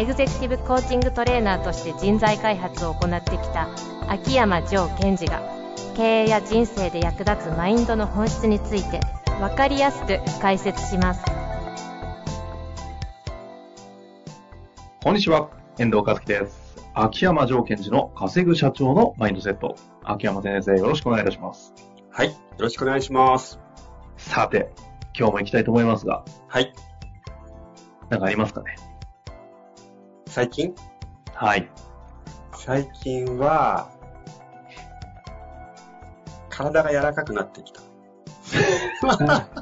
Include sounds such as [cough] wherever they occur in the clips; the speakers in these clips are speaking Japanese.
エグゼクティブコーチングトレーナーとして人材開発を行ってきた秋山城賢治が経営や人生で役立つマインドの本質について分かりやすく解説しますこんにちは、遠藤和樹です。秋山城賢治の稼ぐ社長のマインドセット。秋山先生、よろしくお願いいたします。はい。よろしくお願いします。さて、今日も行きたいと思いますが、はい。何かありますかね？最近？はい。最近は、体が柔らかくなってきた。[laughs]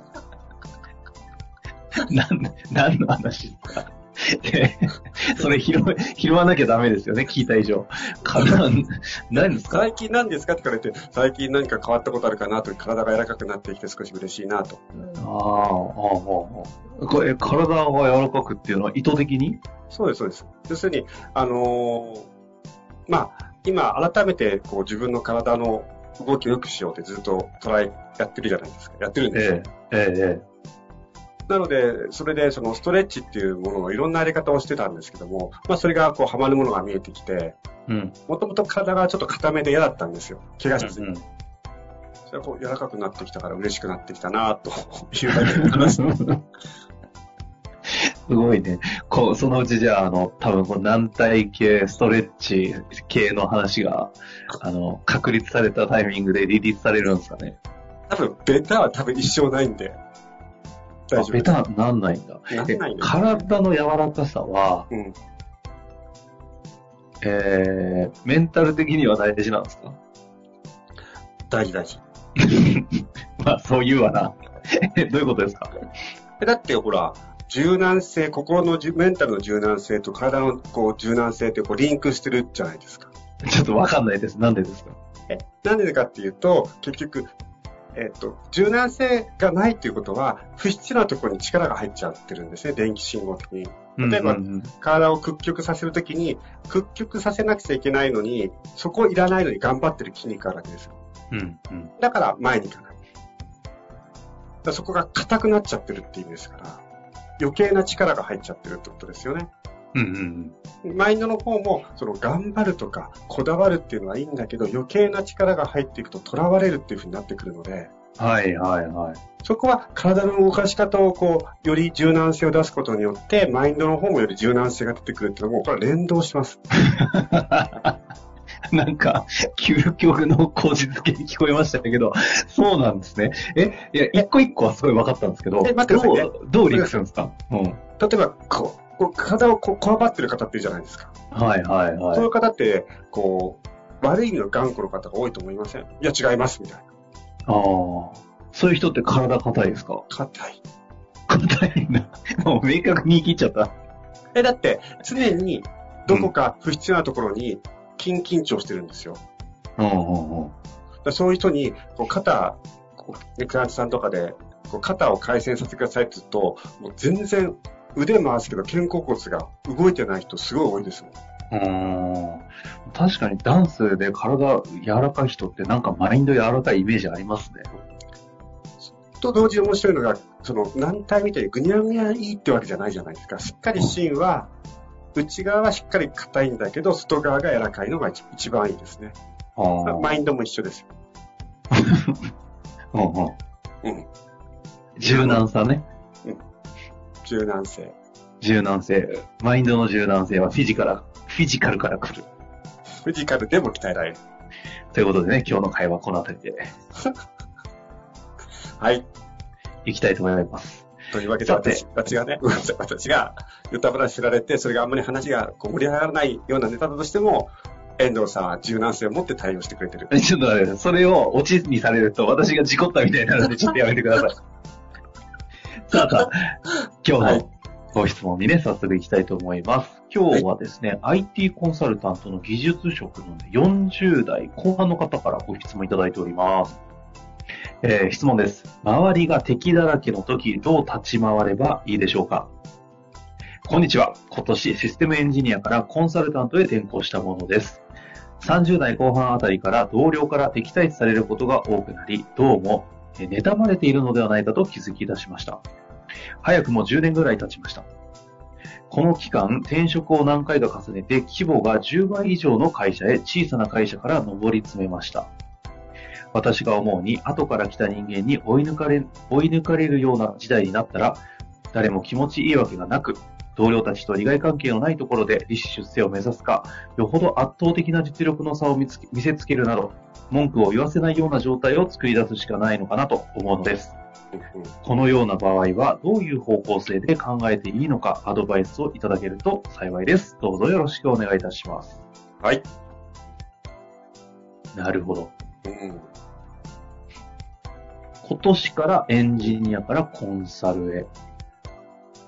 何の話ですかえ [laughs] それ拾い、拾わなきゃダメですよね、聞いた以上。体、何ですか？最近何ですかって言われて、最近何か変わったことあるかなと、体が柔らかくなってきて少し嬉しいなと。ああ、ああ、ああ。これ、体が柔らかくっていうのは意図的に？そうです、そうです。要するに、あのーまあ、今改めてこう自分の体の動きを良くしようってずっとトライやってるじゃないですか。やってるんですよ。ええ、ええ、なので、それでそのストレッチっていうもののいろんなやり方をしてたんですけども、まあそれがこうハマるものが見えてきて。もともと体がちょっと硬めで嫌だったんですよ。怪我しずに。うんそれがこう柔らかくなってきたから嬉しくなってきたなというだけの話。[laughs] すごいね。こう、そのうちじゃあ、あの、多分こう軟体系、ストレッチ系の話が、あの、確立されたタイミングでリリースされるんですかね。多分、ベタは多分一生ないんで、大丈夫あベタなんないんだ。えなんないんです体の柔らかさは、うん。えー、メンタル的には大事なんですか？大事大事。[laughs] まあ、そう言うわな。え [laughs] どういうことですか？えだってほら、柔軟性、心のメンタルの柔軟性と体のこう柔軟性ってこうリンクしてるじゃないですか。ちょっとわかんないです。なんでですか？え、なんでかっていうと、結局、えっ、と、柔軟性がないっていうことは、不必要なところに力が入っちゃってるんですね、電気信号的に。例えば体を屈曲させるときに、屈曲させなくちゃいけないのに、そこいらないのに頑張ってる筋肉があるわけですよ。うん、うんうん。だから前に行かない。だそこが硬くなっちゃってるっていう意味ですから、余計な力が入っちゃってるってことですよね。うんうんマインドの方も、その頑張るとか、こだわるっていうのはいいんだけど、余計な力が入っていくと囚われるっていうふうになってくるので、うん。はいはいはい。そこは体の動かし方をこう、より柔軟性を出すことによって、マインドの方もより柔軟性が出てくるっていうのも、これは連動します。[laughs] なんか、究極の口実系に聞こえましたけど、そうなんですね。え、いや、一個一個はすごい分かったんですけど、どう、どうリンクするんですか？うん。例えば、こう、こう体をこわばってる方っているじゃないですか。はいはいはい。そういう方って、こう、悪い意味の頑固の方が多いと思いません？いや、違います、みたいな。ああ。そういう人って体硬いですか？硬い。硬いんだ。[laughs] もう明確に言い切っちゃった。え、だって、常に、どこか不必要なところに、筋緊張してるんですよ。うんうんうん。そういう人に、こう肩、こう、ね、クラントさんとかで、こう肩を回旋させてくださいって言うと、もう全然腕回すけど肩甲骨が動いてない人すごい多いですもん。うーん確かにダンスで体柔らかい人ってなんかマインド柔らかいイメージありますね。と同時に面白いのが、その軟体みたいにぐにゃぐにゃいいってわけじゃないじゃないですか。しっかり芯は、内側はしっかり硬いんだけど、外側が柔らかいのが一一番いいですね。マインドも一緒ですよ。[laughs] うんうんうん。柔軟さね。柔軟性。柔軟性。マインドの柔軟性はフィジカル、フィジカルから来る。フィジカルでも鍛えられる。ということでね、今日の会話はこの辺りで [laughs] はい。いきたいと思います。というわけで私、私がね、ごめんなさい私が、ヨタ話知られて、それがあんまり話がこう盛り上がらないようなネタだとしても、遠藤さんは柔軟性を持って対応してくれてる。[laughs] ちょっと待って。それをオチにされると私が事故ったみたいになるので、ちょっとやめてください。さあさあ、[laughs] 今日のご質問にね、早速いきたいと思います。今日はですね、IT コンサルタントの技術職の40代後半の方からご質問いただいております。えー質問です。周りが敵だらけの時、どう立ち回ればいいでしょうか？こんにちは。今年システムエンジニアからコンサルタントへ転向したものです。30代後半あたりから同僚から敵対視されることが多くなり、どうもえー妬まれているのではないかと気づき出しました。早くも10年ぐらい経ちました。この期間、転職を何回か重ねて、規模が10倍以上の会社へ小さな会社から上り詰めました。私が思うに、後から来た人間に追い抜かれ、追い抜かれるような時代になったら、誰も気持ちいいわけがなく、同僚たちと利害関係のないところで利子出世を目指すか、よほど圧倒的な実力の差を見つけ見せつけるなど、文句を言わせないような状態を作り出すしかないのかなと思うのです。うんこのような場合は、どういう方向性で考えていいのか、アドバイスをいただけると幸いです。どうぞよろしくお願いいたします。はい。なるほど。うん。今年からエンジニアからコンサルへ。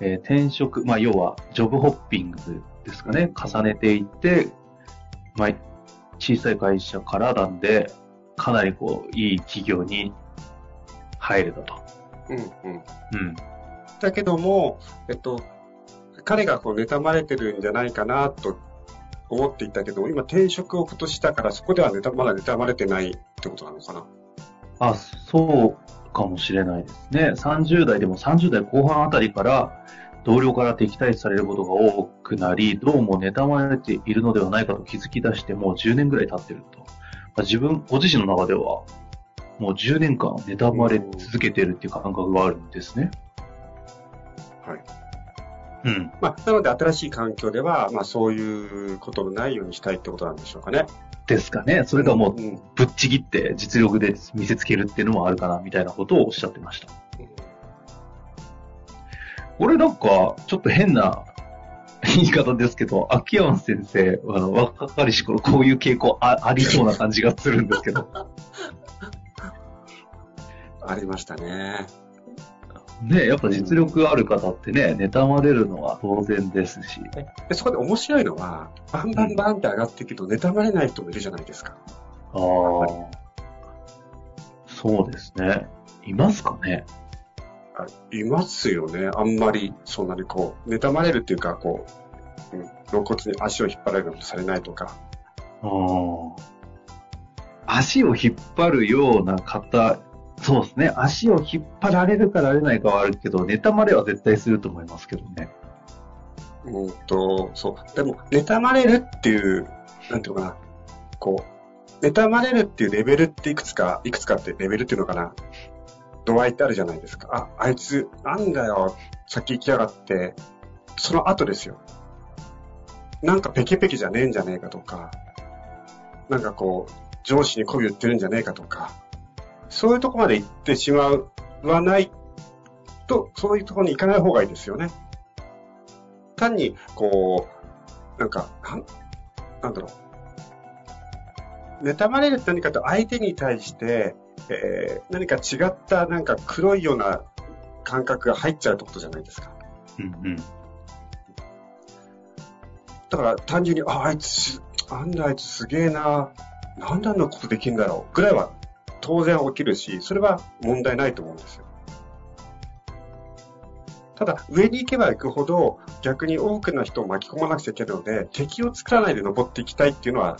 えー転職、まあ、要は、ジョブホッピングですかね。重ねていって、まあ、小さい会社からなんで、かなりこう、いい企業に入れたと。うん。うん。うん。だけども、えっと、彼がこう妬まれてるんじゃないかなと思っていたけど、今転職を今年したから、そこでは妬まだ妬まれてないってことなのかな。あ、そうかもしれないですね。30代でも30代後半あたりから、同僚から敵対されることが多くなり、どうも妬まれているのではないかと気づき出して、もう10年ぐらい経ってると。まあ自分、ご自身の中では、もう10年間妬まれ続けてるっていう感覚があるんですね。はい。うん。まあ、なので新しい環境では、まあそういうことのないようにしたいってことなんでしょうかね。ですかね。それがもううん。ぶっちぎって実力で見せつけるっていうのもあるかな、みたいなことをおっしゃってました。これなんか、ちょっと変な言い方ですけど、秋山先生、あの、若かりし頃こういう傾向あありそうな感じがするんですけど。[laughs] ありましたね。ねやっぱ実力ある方ってね、妬まれるのは当然ですし。でそこで面白いのは、バンバンバンって上がっていくけど、妬まれない人もいるじゃないですか。ああ。そうですね。いますかね？あいますよね。あんまり、そんなにこう、妬まれるっていうか、こう、うん、露骨に足を引っ張られることされないとか。ああ。足を引っ張るような方、そうですね。足を引っ張られるかなれないかはあるけど、妬まれは絶対すると思いますけどね。うんと、そう。でも、妬まれるっていう、なんていうのかな。こう、妬まれるっていうレベルっていくつか、いくつかってレベルっていうのかな。度合いってあるじゃないですか。あ、あいつ、なんだよ、先行きやがって、その後ですよ。なんかペケペケじゃねえんじゃねえかとか、なんかこう、上司に媚び売ってるんじゃねえかとか、そういうとこまで行ってしまわないと、そういうところに行かない方がいいですよね。単に、こう、なんか、なんなんだろう。妬まれるって何かと相手に対して、えー何か違った、なんか黒いような感覚が入っちゃうってことじゃないですか。うんうん。だから単純に、あ、あいつ、なんだあいつすげえな、なんであんなことできるんだろう、ぐらいは当然起きるし、それは問題ないと思うんですよ。ただ、上に行けば行くほど、逆に多くの人を巻き込まなくちゃいけないので、敵を作らないで登っていきたいっていうのは、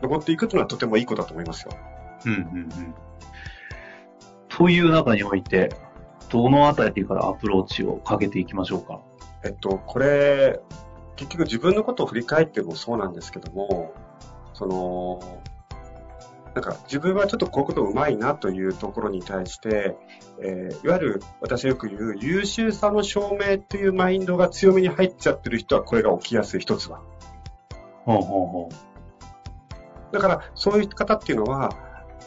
登っていくというのはとてもいいことだと思いますよ。うんうんうん。という中において、どのあたりからアプローチをかけていきましょうか？えっと、これ、結局自分のことを振り返ってもそうなんですけども、その、なんか自分はちょっとこういうことうまいなというところに対して、えーいわゆる私がよく言う優秀さの証明っていうマインドが強めに入っちゃってる人はこれが起きやすい一つは。ほうほうほだからそういう方っていうのは、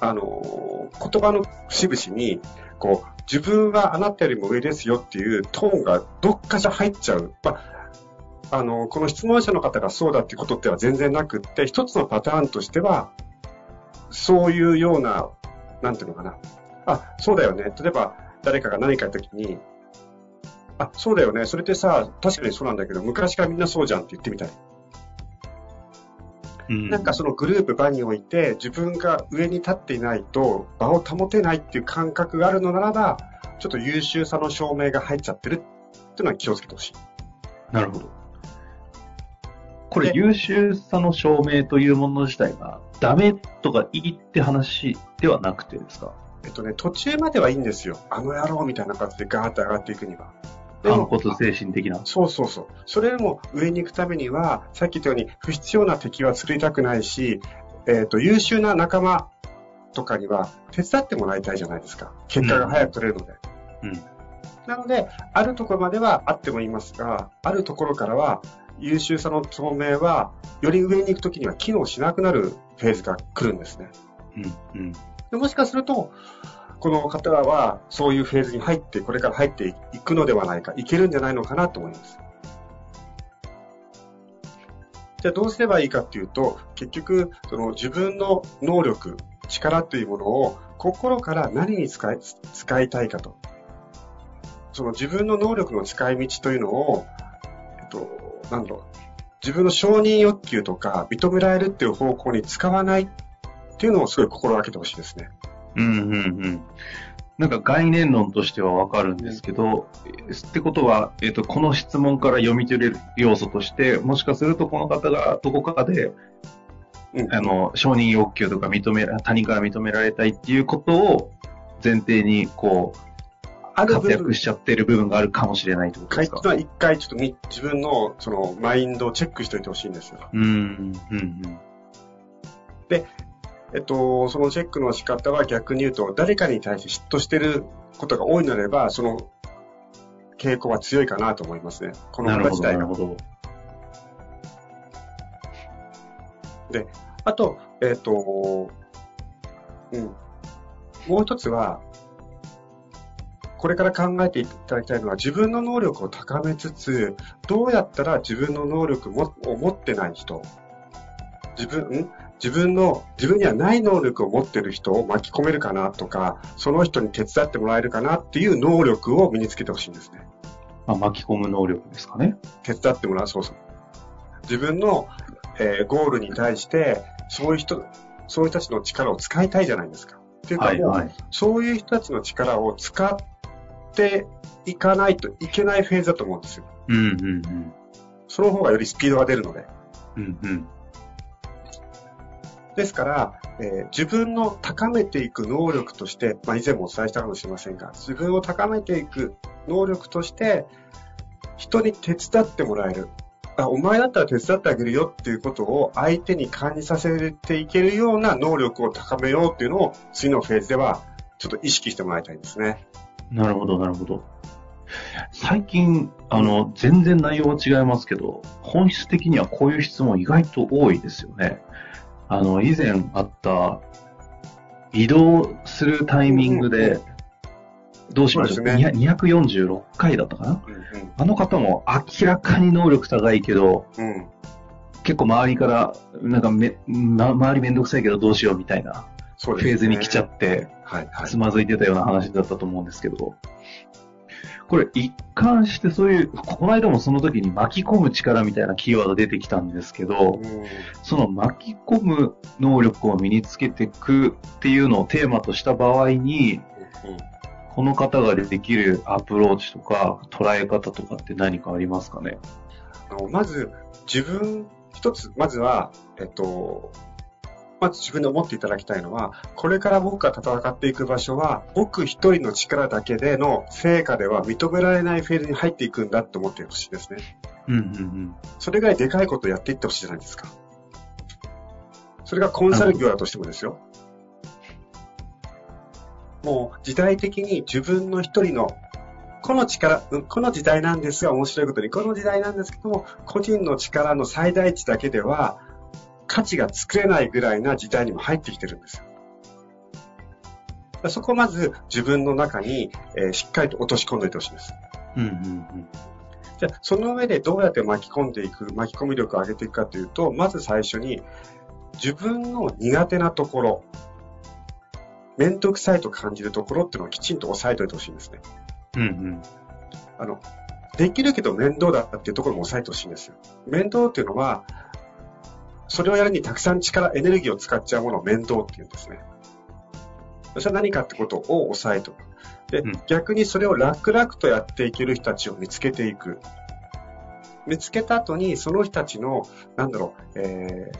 あのー言葉の節々に、こう、自分はあなたよりも上ですよっていうトーンがどっかじゃ入っちゃう。まあ、あの、この質問者の方がそうだっていうことでは全然なくって、一つのパターンとしては、そういうような、なんていうのかな。あ、そうだよね。例えば、誰かが何か言った時に、あ、そうだよね。それってさ、確かにそうなんだけど、昔からみんなそうじゃんって言ってみたい。うんなんかそのグループ場において、自分が上に立っていないと場を保てないっていう感覚があるのならば、ちょっと優秀さの証明が入っちゃってるっていうのは気をつけてほしい。なるほど。これ、で優秀さの証明というもの自体が、ダメとかいいって話ではなくてですか？えっとね、途中まではいいんですよ。あの野郎みたいな感じでガーッと上がっていくには。反骨精神的な。そうそうそう。それでも上に行くためには、さっき言ったように不必要な敵は作りたくないし、えっ、と、優秀な仲間とかには手伝ってもらいたいじゃないですか。結果が早く取れるので。うん。なので、あるところまではあってもいいますが、あるところからは、優秀さの証明は、より上に行くときには機能しなくなるフェーズが来るんですね。うん。うん。でもしかすると、この方はそういうフェーズに入って、これから入っていくのではないか、いけるんじゃないのかなと思います。じゃあどうすればいいかっていうと、結局、その自分の能力、力というものを心から何に使い、使いたいかと。その自分の能力の使い道というのを、えっと、なんだろう、自分の承認欲求とか認められるっていう方向に使わないっていうのをすごい心がけてほしいですね。うん。うん。うん。なんか概念論としてはわかるんですけど、ってことは、えっ、と、この質問から読み取れる要素として、もしかするとこの方がどこかで、うんあの、承認欲求とか認め、他人から認められたいっていうことを前提に、こう、あ活躍しちゃってる部分があるかもしれないってことですか？回っていうのは一回ちょっとみ自分のそのマインドをチェックしておいてほしいんですよ。うん、うん、えっと、そのチェックの仕方は逆に言うと、誰かに対して嫉妬してることが多いのであれば、その傾向は強いかなと思いますね。こうん。の方自体が。るほど。あと、えっと、うん。もう一つは、これから考えていただきたいのは、自分の能力を高めつつ、どうやったら自分の能力もを持ってない人、自分、ん？自分の、自分にはない能力を持ってる人を巻き込めるかなとか、その人に手伝ってもらえるかなっていう能力を身につけてほしいんですね。まあ、巻き込む能力ですかね。手伝ってもらう、そうそう。自分の、えーゴールに対して、そういう人、そういう人たちの力を使いたいじゃないですか。っていうか、はい、はい。そういう人たちの力を使っていかないといけないフェーズだと思うんですよ。うん、うん、うん。その方がよりスピードが出るので。うん、うん。ですから、えー自分の高めていく能力として、まあ、以前もお伝えしたかもしれませんが、自分を高めていく能力として、人に手伝ってもらえる。あ、お前だったら手伝ってあげるよっていうことを相手に感じさせていけるような能力を高めようっていうのを次のフェーズではちょっと意識してもらいたいんですね。なるほど、なるほど。最近、あの、全然内容は違いますけど、本質的にはこういう質問意外と多いですよね。あの、以前あった、移動するタイミングで、どうしましょう？そうねに246回だったかな？うんあの方も明らかに能力高いけど、うん。うん。結構周りから、なんかめ、ま、周りめんどくさいけどどうしようみたいなフ。ェーズに来ちゃって、はい、はいつ。まずいてたような話だったと思うんですけど、これ一貫してそういう、この間もその時に巻き込む力みたいなキーワード出てきたんですけど、うんその巻き込む能力を身につけていくっていうのをテーマとした場合に、この方ができるアプローチとか捉え方とかって何かありますかね？まず、自分、一つ、まずは、えっと、まず自分で思っていただきたいのは、これから僕が戦っていく場所は、僕一人の力だけでの成果では認められないフェーズに入っていくんだって思ってほしいですね。うんうんそれぐらいでかいことをやっていってほしいじゃないですか。それがコンサル業だとしてもですよ。もう時代的に自分の一人のこの力、うんこの時代なんですが面白いことに、この時代なんですけども、個人の力の最大値だけでは価値が作れないぐらいな時代にも入ってきてるんですよ。そこをまず自分の中に、えーしっかりと落とし込んでおいてほしいです。うん。うんうんじゃあ、その上でどうやって巻き込んでいく、巻き込み力を上げていくかというと、まず最初に、自分の苦手なところ、面倒くさいと感じるところっていうのをきちんと押さえておいてほしいんですね。うん。うんうん。あの、できるけど面倒だっていうところも抑えてほしいんですよ。面倒っていうのは、それをやるにたくさん力、エネルギーを使っちゃうものを面倒っていうんですね。それは何かってことを抑えておく。で、うん、逆にそれを楽々とやっていける人たちを見つけていく。見つけた後に、その人たちの、なんだろう、えー、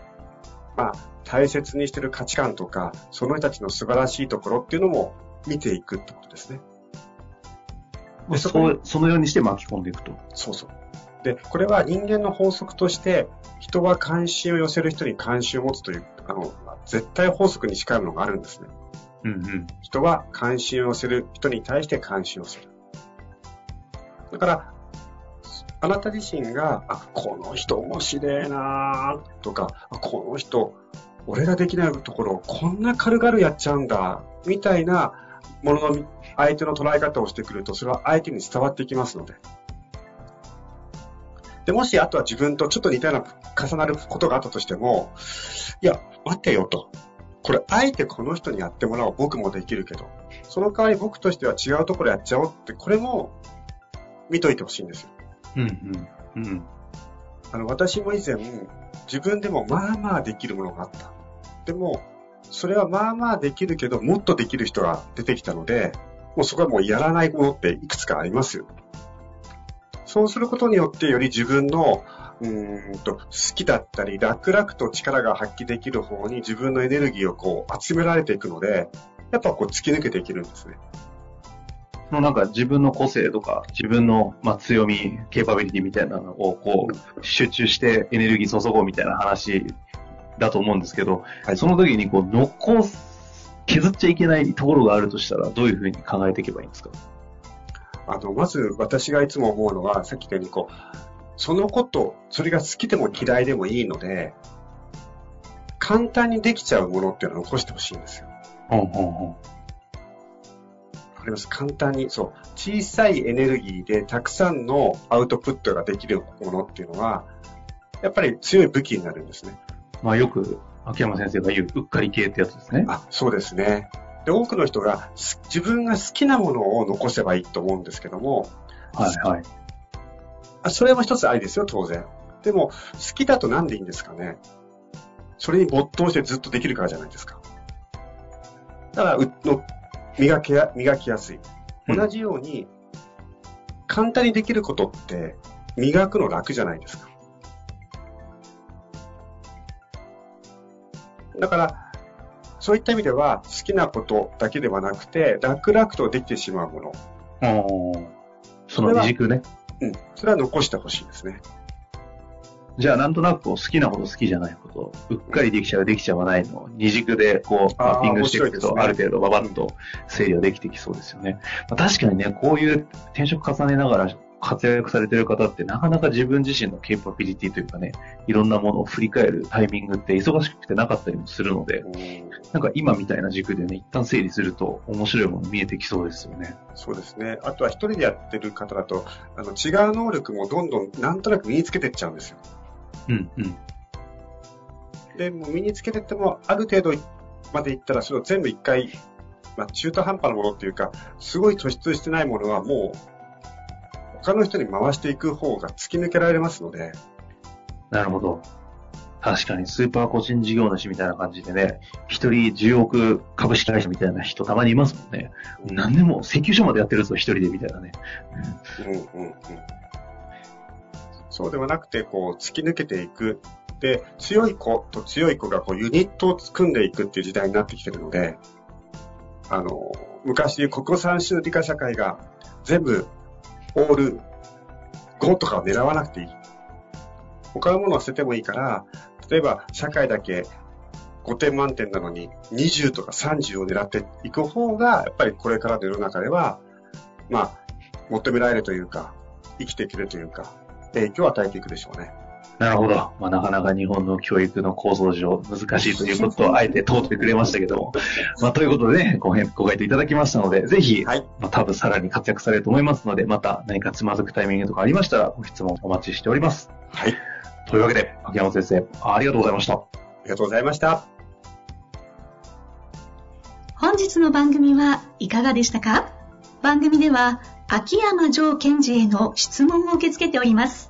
まあ、大切にしてる価値観とか、その人たちの素晴らしいところっていうのも見ていくってことですね。でそこそのようにして巻き込んでいくと。そうそう。で、これは人間の法則として、人は関心を寄せる人に関心を持つという、あの、絶対法則に近いものがあるんですね。うんうん。人は関心を寄せる人に対して関心をする。だから、あなた自身が、あ、この人面白いなとか、この人、俺ができないところをこんな軽々やっちゃうんだ、みたいなものの相手の捉え方をしてくると、それは相手に伝わってきますので。で、もし、あとは自分とちょっと似たような重なることがあったとしても、いや、待ってよと。これ、あえてこの人にやってもらおう。僕もできるけど。その代わり僕としては違うところやっちゃおうって、これも見といてほしいんですよ。うんうんうん、あの私も以前、自分でもまあまあできるものがあった。でも、それはまあまあできるけど、もっとできる人が出てきたので、もうそこはもうやらないものっていくつかありますよ。そうすることによって、より自分のうんと好きだったり、楽々と力が発揮できる方に自分のエネルギーをこう集められていくので、やっぱこう突き抜けていけるんですね。のなんか自分の個性とか、自分のまあ強み、ケーパビリティみたいなのをこう集中してエネルギー注ごうみたいな話だと思うんですけど、はい、その時にこう残す、削っちゃいけないところがあるとしたら、どういうふうに考えていけばいいんですか？あの、まず私がいつも思うのは、さっき言ったようにこう、そのこと、それが好きでも嫌いでもいいので、簡単にできちゃうものっていうのを残してほしいんですよ。うんうんうんります？簡単に、そう、小さいエネルギーでたくさんのアウトプットができるものっていうのは、やっぱり強い武器になるんですね。まあよく、秋山先生が言う、うっかり系ってやつですね。あ、そうですね。で、多くの人が自分が好きなものを残せばいいと思うんですけども、はいはい。あそれも一つありですよ、当然。でも、好きだとなんでいいんですかね？それに没頭してずっとできるからじゃないですか。だから、うの磨きや、磨きやすい。同じように、簡単にできることって、磨くの楽じゃないですか。だから、そういった意味では、好きなことだけではなくて、楽々とできてしまうもの。その二軸ね。うん。それは残してほしいですね。じゃあなんとなくこう好きなこと好きじゃないこと、うっかりできちゃうできちゃわないのを二軸でこうマッピングしていくと、ある程度ババッと整理はできてきそうですよね。まあ、確かにね、こういう転職重ねながら活躍されてる方ってなかなか自分自身のケーパビリティというかね、いろんなものを振り返るタイミングって忙しくてなかったりもするので、なんか今みたいな軸でね、一旦整理すると面白いもの見えてきそうですよね。そうですね。あとは一人でやってる方だと、あの違う能力もどんどんなんとなく身につけていっちゃうんですよ。うんうん。で、もう身につけてっても、ある程度までいったら、それを全部一回、まあ、中途半端なものっていうか、すごい突出してないものはもう、他の人に回していく方が突き抜けられますので。なるほど。確かにスーパー個人事業主みたいな感じでね、一人10億株式会社みたいな人たまにいますもんね。うん、何でも請求書までやってるぞ、一人でみたいなね。うんうんうん。そうではなくて、こう、突き抜けていく。で、強い子と強い子がこうユニットを組んでいくっていう時代になってきてるので、あの、昔、国語算数理科社会が全部オール5とかを狙わなくていい。他のものは捨ててもいいから、例えば社会だけ5点満点なのに20とか30を狙っていく方が、やっぱりこれからの世の中では、まあ、求められるというか、生きていけるというか、影響を与えていくでしょうね。なるほど。まあ、なかなか日本の教育の構造上難しいということを [laughs] あえて通ってくれましたけども。まあ、ということでね、ごご回答いただきましたので、ぜひ、はい、まあ、多分さらに活躍されると思いますので、また何かつまずくタイミングとかありましたら、ご質問お待ちしております。はい。というわけで、秋山先生、ありがとうございました。ありがとうございました。本日の番組はいかがでしたか？番組では、秋山城賢治への質問を受け付けております。